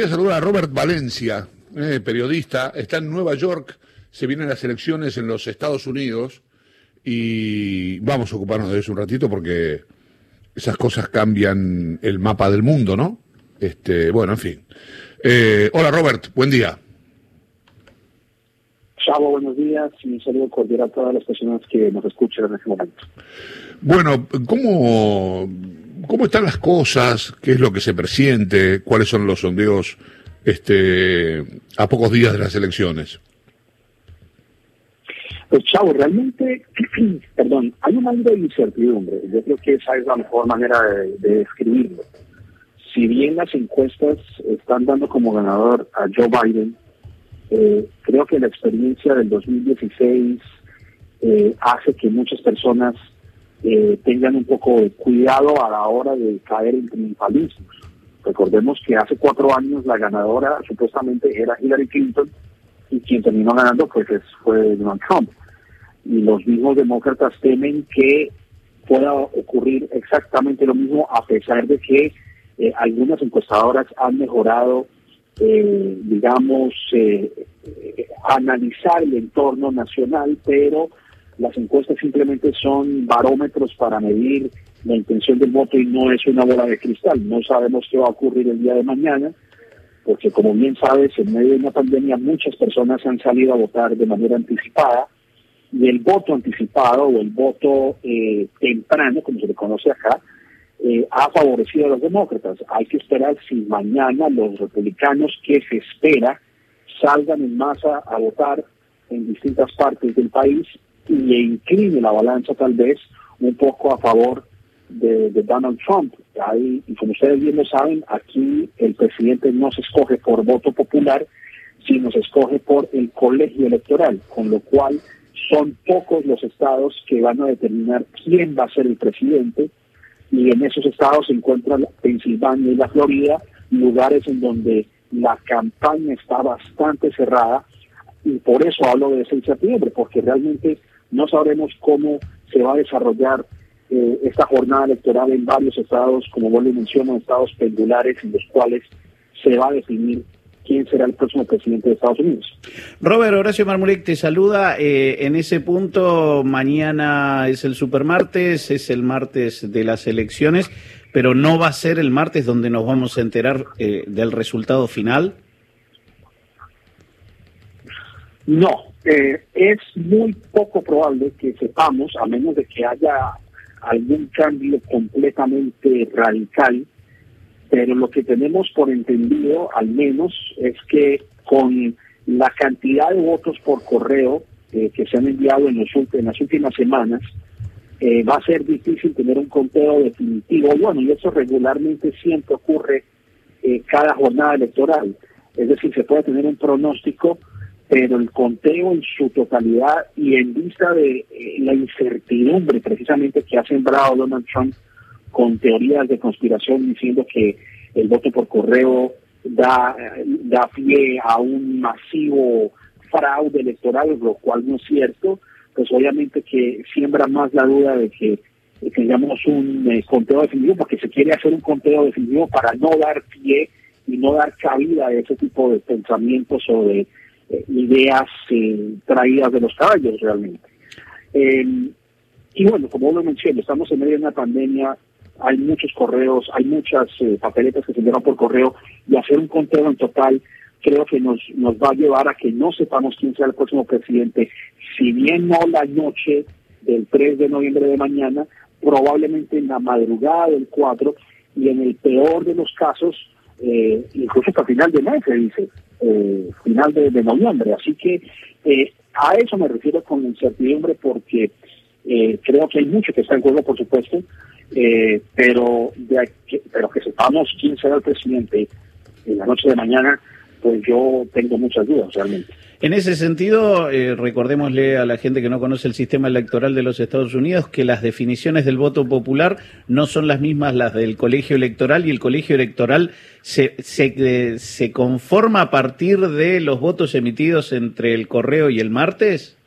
Voy a saludar a Robert Valencia, eh, periodista, está en Nueva York, se vienen las elecciones en los Estados Unidos y vamos a ocuparnos de eso un ratito porque esas cosas cambian el mapa del mundo, ¿no? Este, bueno, en fin. Eh, hola Robert, buen día. Chavo, buenos días y un saludo cordial a todas las personas que nos escuchan en este momento. Bueno, ¿cómo, ¿cómo están las cosas? ¿Qué es lo que se presiente? ¿Cuáles son los sondeos este, a pocos días de las elecciones? Pues Chavo, realmente, perdón, hay un aire de incertidumbre. Yo creo que esa es la mejor manera de, de describirlo. Si bien las encuestas están dando como ganador a Joe Biden, eh, creo que la experiencia del 2016 eh, hace que muchas personas eh, tengan un poco de cuidado a la hora de caer en triunfalismos. Recordemos que hace cuatro años la ganadora supuestamente era Hillary Clinton y quien terminó ganando pues fue Donald Trump. Y los mismos demócratas temen que pueda ocurrir exactamente lo mismo a pesar de que eh, algunas encuestadoras han mejorado, eh, digamos, eh, analizar el entorno nacional, pero las encuestas simplemente son barómetros para medir la intención del voto y no es una bola de cristal. No sabemos qué va a ocurrir el día de mañana, porque como bien sabes, en medio de una pandemia muchas personas han salido a votar de manera anticipada y el voto anticipado o el voto eh, temprano, como se le conoce acá, eh, ha favorecido a los demócratas. Hay que esperar si mañana los republicanos que se espera salgan en masa a votar en distintas partes del país y incline la balanza tal vez un poco a favor de, de Donald Trump. Hay, y como ustedes bien lo saben, aquí el presidente no se escoge por voto popular, sino se escoge por el colegio electoral, con lo cual son pocos los estados que van a determinar quién va a ser el presidente, y en esos estados se encuentran Pensilvania y la Florida, lugares en donde la campaña está bastante cerrada, y por eso hablo de esa incertidumbre, porque realmente no sabremos cómo se va a desarrollar eh, esta jornada electoral en varios estados, como vos le menciono, estados pendulares en los cuales se va a definir quién será el próximo presidente de Estados Unidos. Robert Horacio Marmurek te saluda. Eh, en ese punto, mañana es el supermartes, es el martes de las elecciones, pero no va a ser el martes donde nos vamos a enterar eh, del resultado final. No, eh, es muy poco probable que sepamos, a menos de que haya algún cambio completamente radical, pero lo que tenemos por entendido, al menos, es que con la cantidad de votos por correo eh, que se han enviado en, los, en las últimas semanas, eh, va a ser difícil tener un conteo definitivo. Bueno, y eso regularmente siempre ocurre eh, cada jornada electoral. Es decir, se puede tener un pronóstico, pero el conteo en su totalidad y en vista de eh, la incertidumbre precisamente que ha sembrado Donald Trump con teorías de conspiración diciendo que el voto por correo da, da pie a un masivo fraude electoral, lo cual no es cierto, pues obviamente que siembra más la duda de que tengamos un eh, conteo definitivo, porque se quiere hacer un conteo definitivo para no dar pie y no dar cabida a ese tipo de pensamientos o de eh, ideas eh, traídas de los caballos realmente. y bueno, como lo mencioné, estamos en medio de una pandemia, hay muchos correos, hay muchas papeletas que se envían por correo y hacer un conteo en total creo que nos, nos va a llevar a que no sepamos quién será el próximo presidente, si bien no la noche del 3 de noviembre de mañana, probablemente en la madrugada del 4 y en el peor de los casos, eh, incluso hasta final de mes, se dice, eh, final de, noviembre. Así que eh, a eso me refiero con incertidumbre porque eh, creo que hay mucho que está en juego, por supuesto, eh, pero, de, pero que sepamos quién será el presidente en la noche de mañana, pues yo tengo muchas dudas realmente. En ese sentido, eh, recordémosle a la gente que no conoce el sistema electoral de los Estados Unidos que las definiciones del voto popular no son las mismas las del colegio electoral y el colegio electoral se, se, eh, conforma a partir de los votos emitidos entre el correo y el martes.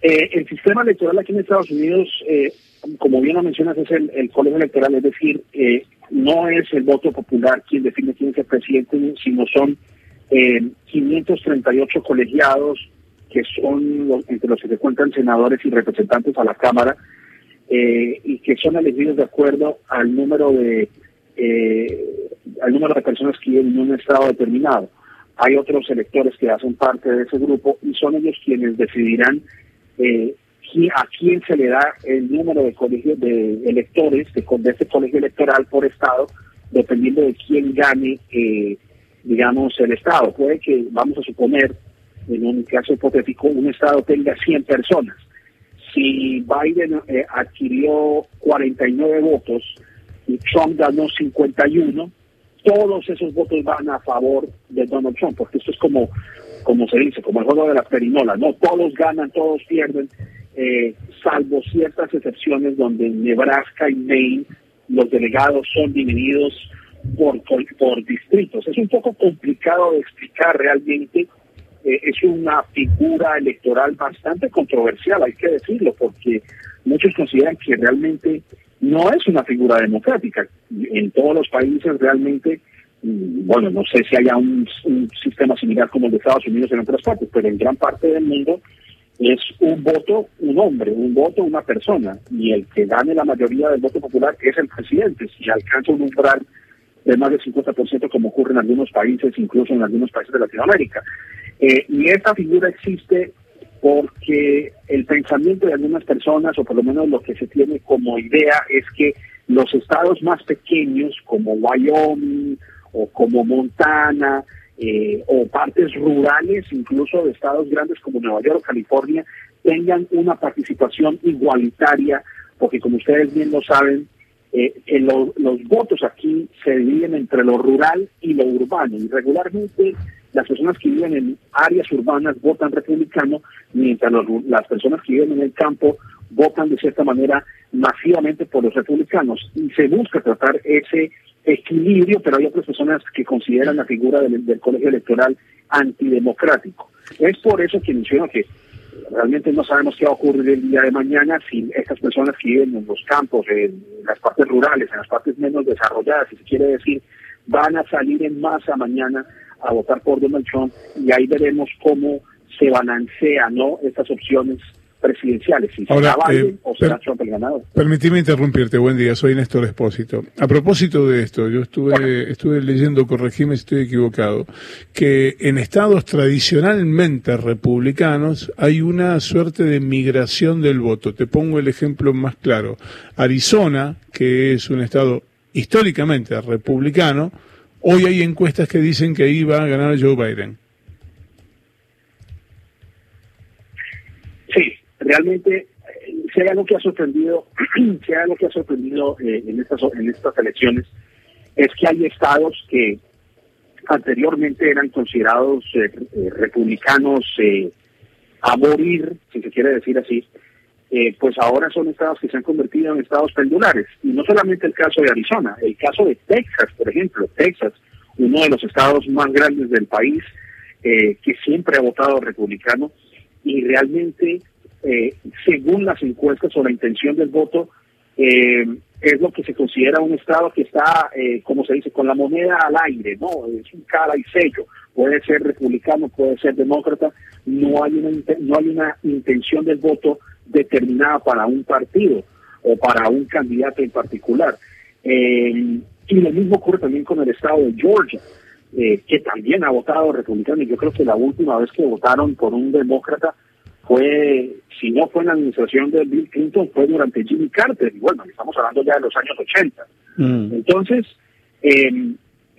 Eh, el sistema electoral aquí en Estados Unidos, eh, como bien lo mencionas, es el, el, colegio electoral, es decir, eh, no es el voto popular quien define quién es el presidente, sino son eh, 538 colegiados que son los, entre los que se cuentan senadores y representantes a la Cámara eh, y que son elegidos de acuerdo al número de eh, al número de personas que viven en un estado determinado. Hay otros electores que hacen parte de ese grupo y son ellos quienes decidirán eh, a quién se le da el número de colegios de electores de, de este colegio electoral por estado, dependiendo de quién gane, eh, digamos, el estado. Puede que, vamos a suponer, en un caso hipotético, un estado tenga 100 personas. Si Biden eh, adquirió 49 votos y Trump ganó 51, todos esos votos van a favor de Donald Trump, porque esto es como, como se dice, como el juego de la perinola, ¿no? Todos ganan, todos pierden eh, salvo ciertas excepciones donde Nebraska y Maine los delegados son divididos por, por, distritos. Es un poco complicado de explicar realmente. Eh, es una figura electoral bastante controversial, hay que decirlo, porque muchos consideran que realmente no es una figura democrática. En todos los países realmente, mm, bueno, no sé si haya un, un sistema similar como el de Estados Unidos en otras partes, pero en gran parte del mundo es un voto, un hombre, un voto, una persona, y el que gane la mayoría del voto popular es el presidente. Si alcanza un umbral de más del 50%, como ocurre en algunos países, incluso en algunos países de Latinoamérica. Eh, y esta figura existe porque el pensamiento de algunas personas, o por lo menos lo que se tiene como idea, es que los estados más pequeños, como Wyoming o como Montana, eh, o partes rurales, incluso de estados grandes como Nueva York o California, tengan una participación igualitaria, porque como ustedes bien lo saben, eh, los votos aquí se dividen entre lo rural y lo urbano, y regularmente las personas que viven en áreas urbanas votan republicano, mientras las personas que viven en el campo votan de cierta manera masivamente por los republicanos. Y se busca tratar ese equilibrio, pero hay otras personas que consideran la figura del, colegio electoral antidemocrático. Es por eso que menciono que realmente no sabemos qué va a ocurrir el día de mañana si estas personas que viven en los campos, en las partes rurales, en las partes menos desarrolladas, si se quiere decir, van a salir en masa mañana a votar por Donald Trump y ahí veremos cómo se balancean ¿no? estas opciones presidenciales. Si Ahora, eh, o será Trump el ganador. Permitime interrumpirte, buen día, soy Néstor Espósito. A propósito de esto, yo estuve, estuve leyendo, corregime si estoy equivocado, que en estados tradicionalmente republicanos hay una suerte de migración del voto. Te pongo el ejemplo más claro. Arizona, que es un estado históricamente republicano, hoy hay encuestas que dicen que ahí va a ganar Joe Biden. Realmente eh, hay algo que ha sorprendido, hay algo que ha sorprendido eh, en estas en estas elecciones es que hay estados que anteriormente eran considerados eh, republicanos a morir, si se quiere decir así, pues ahora son estados que se han convertido en estados pendulares. Y no solamente el caso de Arizona, el caso de Texas, por ejemplo, Texas, uno de los estados más grandes del país, que siempre ha votado republicano, y realmente eh, según las encuestas o la intención del voto, eh, es lo que se considera un Estado que está, eh, como se dice, con la moneda al aire, ¿no? Es un cara y sello. Puede ser republicano, puede ser demócrata. No hay una, no hay una intención del voto determinada para un partido o para un candidato en particular. y lo mismo ocurre también con el Estado de Georgia. que también ha votado republicano y yo creo que la última vez que votaron por un demócrata fue, si no fue en la administración de Bill Clinton, fue durante Jimmy Carter, y bueno, estamos hablando ya de los años 80. Mm. Entonces, eh,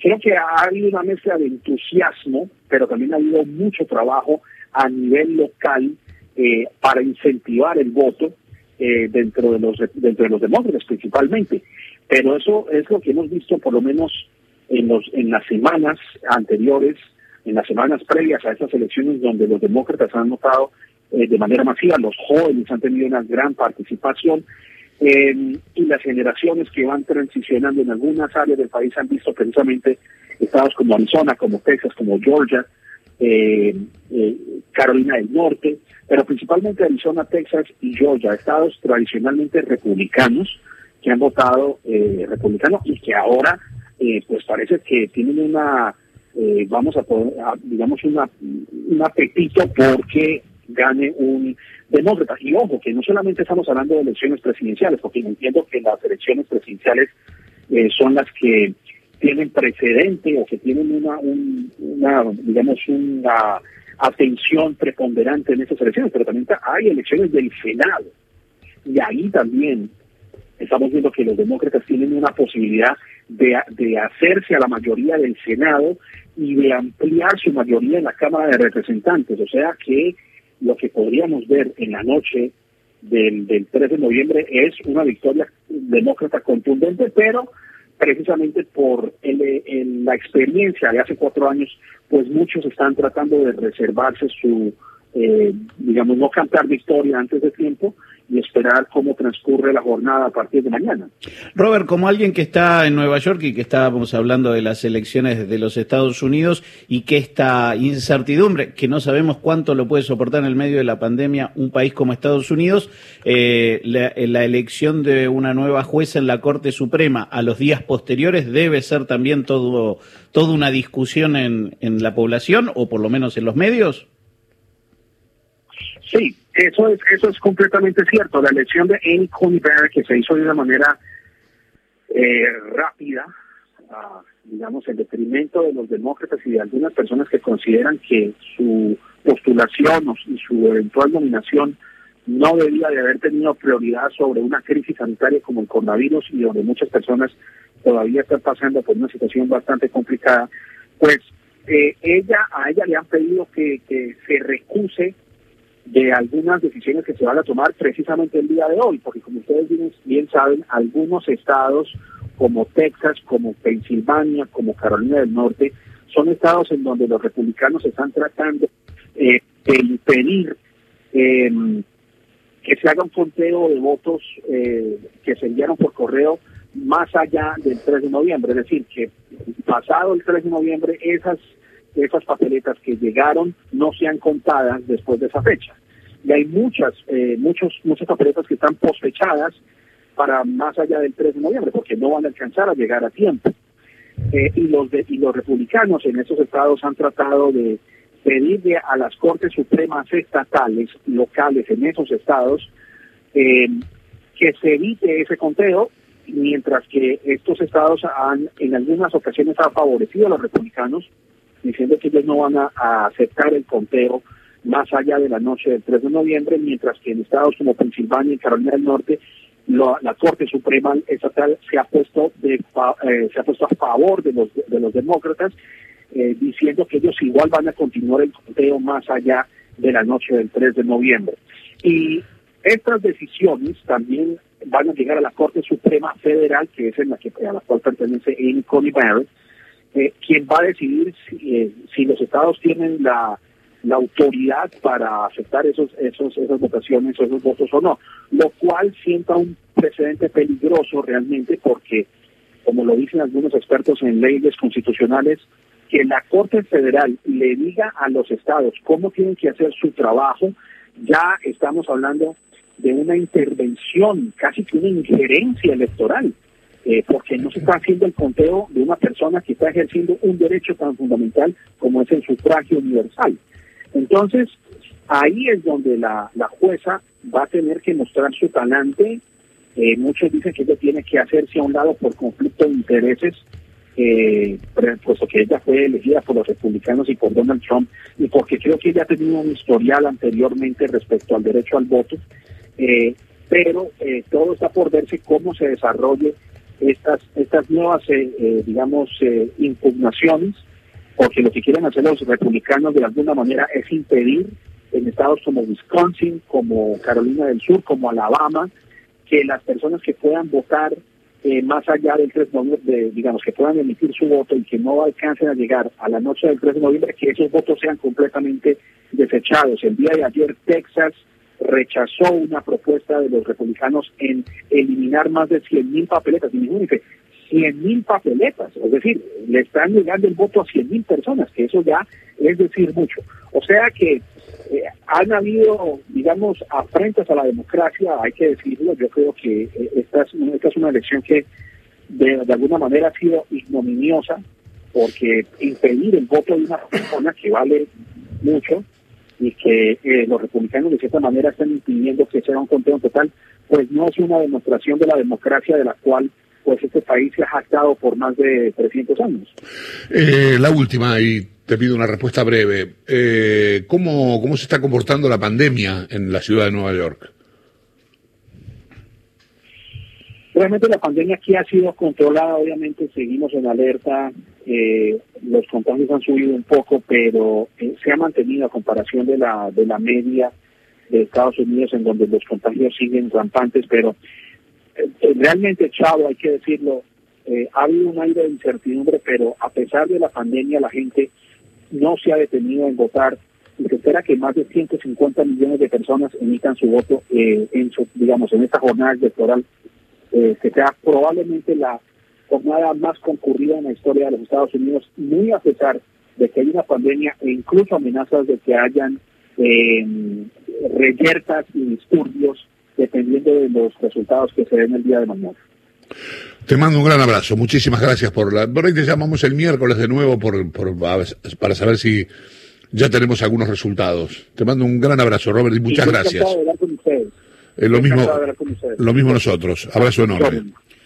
creo que ha habido una mezcla de entusiasmo, pero también ha habido mucho trabajo a nivel local eh, para incentivar el voto eh, dentro de los dentro de los demócratas principalmente. Pero eso es lo que hemos visto por lo menos en los en las semanas anteriores, en las semanas previas a estas elecciones donde los demócratas han notado eh, de manera masiva, los jóvenes han tenido una gran participación eh, y las generaciones que van transicionando en algunas áreas del país han visto precisamente estados como Arizona, como Texas, como Georgia, eh, Carolina del Norte, pero principalmente Arizona, Texas y Georgia, estados tradicionalmente republicanos que han votado eh, republicano y que ahora eh, pues parece que tienen una, vamos a poner, digamos, una, un apetito porque gane un demócrata. Y ojo, que no solamente estamos hablando de elecciones presidenciales, porque entiendo que las elecciones presidenciales eh, son las que tienen precedente o que tienen una, una digamos, una atención preponderante en esas elecciones, pero también hay elecciones del Senado. Y ahí también estamos viendo que los demócratas tienen una posibilidad de, de hacerse a la mayoría del Senado y de ampliar su mayoría en la Cámara de Representantes. O sea que lo que podríamos ver en la noche del, del 3 de noviembre es una victoria demócrata contundente, pero precisamente por la experiencia de hace cuatro años, pues muchos están tratando de reservarse su, eh, digamos, no cantar victoria antes de tiempo y esperar cómo transcurre la jornada a partir de mañana. Robert, como alguien que está en Nueva York y que estábamos hablando de las elecciones de los Estados Unidos y que esta incertidumbre, que no sabemos cuánto lo puede soportar en el medio de la pandemia un país como Estados Unidos, eh, la, la, elección de una nueva jueza en la Corte Suprema a los días posteriores debe ser también todo, toda una discusión en la población o por lo menos en los medios. Sí, eso es, eso es completamente cierto. La elección de Amy Coney Barrett, que se hizo de una manera eh, rápida, uh, digamos, en detrimento de los demócratas y de algunas personas que consideran que su postulación y su eventual nominación no debía de haber tenido prioridad sobre una crisis sanitaria como el coronavirus y donde muchas personas todavía están pasando por una situación bastante complicada, pues eh, ella a ella le han pedido que, que se recuse de algunas decisiones que se van a tomar precisamente el día de hoy, porque como ustedes bien, saben, algunos estados como Texas, como Pensilvania, como Carolina del Norte, son estados en donde los republicanos están tratando eh, de impedir em, que se haga un conteo de votos eh, que se enviaron por correo más allá del 3 de noviembre, es decir, que pasado el 3 de noviembre esas esas papeletas que llegaron no sean contadas después de esa fecha. Y hay muchas, eh, muchos, muchas papeletas que están posfechadas para más allá del 3 de noviembre, porque no van a alcanzar a llegar a tiempo. Eh, y, los de, y los republicanos en esos estados han tratado de pedirle a las Cortes Supremas estatales, locales en esos estados, eh, que se evite ese conteo, mientras que estos estados han en algunas ocasiones han favorecido a los republicanos diciendo que ellos no van a, aceptar el conteo más allá de la noche del 3 de noviembre, mientras que en estados como Pensilvania y Carolina del Norte la Corte Suprema estatal se ha puesto de, eh, se ha puesto a favor de los de los demócratas eh, diciendo que ellos igual van a continuar el conteo más allá de la noche del 3 de noviembre. Y estas decisiones también van a llegar a la Corte Suprema Federal que es en la que a la cual pertenece Amy Coney eh, quien va a decidir si, eh, si, los estados tienen la, autoridad para aceptar esos, esos, esas votaciones esos votos o no, lo cual sienta un precedente peligroso realmente porque, como lo dicen algunos expertos en leyes constitucionales, que la Corte Federal le diga a los estados cómo tienen que hacer su trabajo, ya estamos hablando de una intervención, casi que una injerencia electoral eh, porque no se está haciendo el conteo de una persona que está ejerciendo un derecho tan fundamental como es el sufragio universal. Entonces, ahí es donde la, jueza va a tener que mostrar su talante. Eh, muchos dicen que ella tiene que hacerse a un lado por conflicto de intereses, eh, puesto que ella fue elegida por los republicanos y por Donald Trump, y porque creo que ella ha tenido un historial anteriormente respecto al derecho al voto. Eh, pero todo está por verse cómo se desarrolle estas, estas nuevas, eh, eh, digamos, eh, impugnaciones, porque lo que quieren hacer los republicanos de alguna manera es impedir en estados como Wisconsin, como Carolina del Sur, como Alabama, que las personas que puedan votar más allá del 3 de noviembre, digamos, que puedan emitir su voto y que no alcancen a llegar a la noche del 3 de noviembre, que esos votos sean completamente desechados. El día de ayer Texas rechazó una propuesta de los republicanos en eliminar más de 100.000 papeletas. Y me dice, 100.000 papeletas, es decir, le están llegando el voto a 100.000 personas, que eso ya es decir mucho. O sea que eh, han habido, digamos, afrentas a la democracia, hay que decirlo. Yo creo que eh, esta, es, esta es una elección que de, alguna manera ha sido ignominiosa, porque impedir el voto de una persona que vale mucho y que eh, los republicanos de cierta manera están impidiendo que sea un conteo total, pues no es una demostración de la democracia de la cual pues este país se ha jactado por más de 300 años. Eh, la última, y te pido una respuesta breve. Eh, ¿cómo, ¿Cómo se está comportando la pandemia en la ciudad de Nueva York? Realmente la pandemia aquí ha sido controlada, obviamente seguimos en alerta, eh, los contagios han subido un poco, pero eh, se ha mantenido a comparación de la, de la media de Estados Unidos, en donde los contagios siguen rampantes, pero eh, realmente, Chavo, hay que decirlo, ha habido un aire de incertidumbre, pero a pesar de la pandemia, la gente no se ha detenido en votar. Y se espera que más de 150 millones de personas emitan su voto en su, digamos, en esta jornada electoral, que sea probablemente la jornada más concurrida en la historia de los Estados Unidos, muy a pesar de que hay una pandemia e incluso amenazas de que hayan eh, reyertas y disturbios dependiendo de los resultados que se den el día de mañana. Te mando un gran abrazo, muchísimas gracias por la... Por ahí te llamamos el miércoles de nuevo por, para saber si ya tenemos algunos resultados. Te mando un gran abrazo, Robert, y muchas gracias. De con ustedes. lo, mismo, lo mismo nosotros. Abrazo enorme.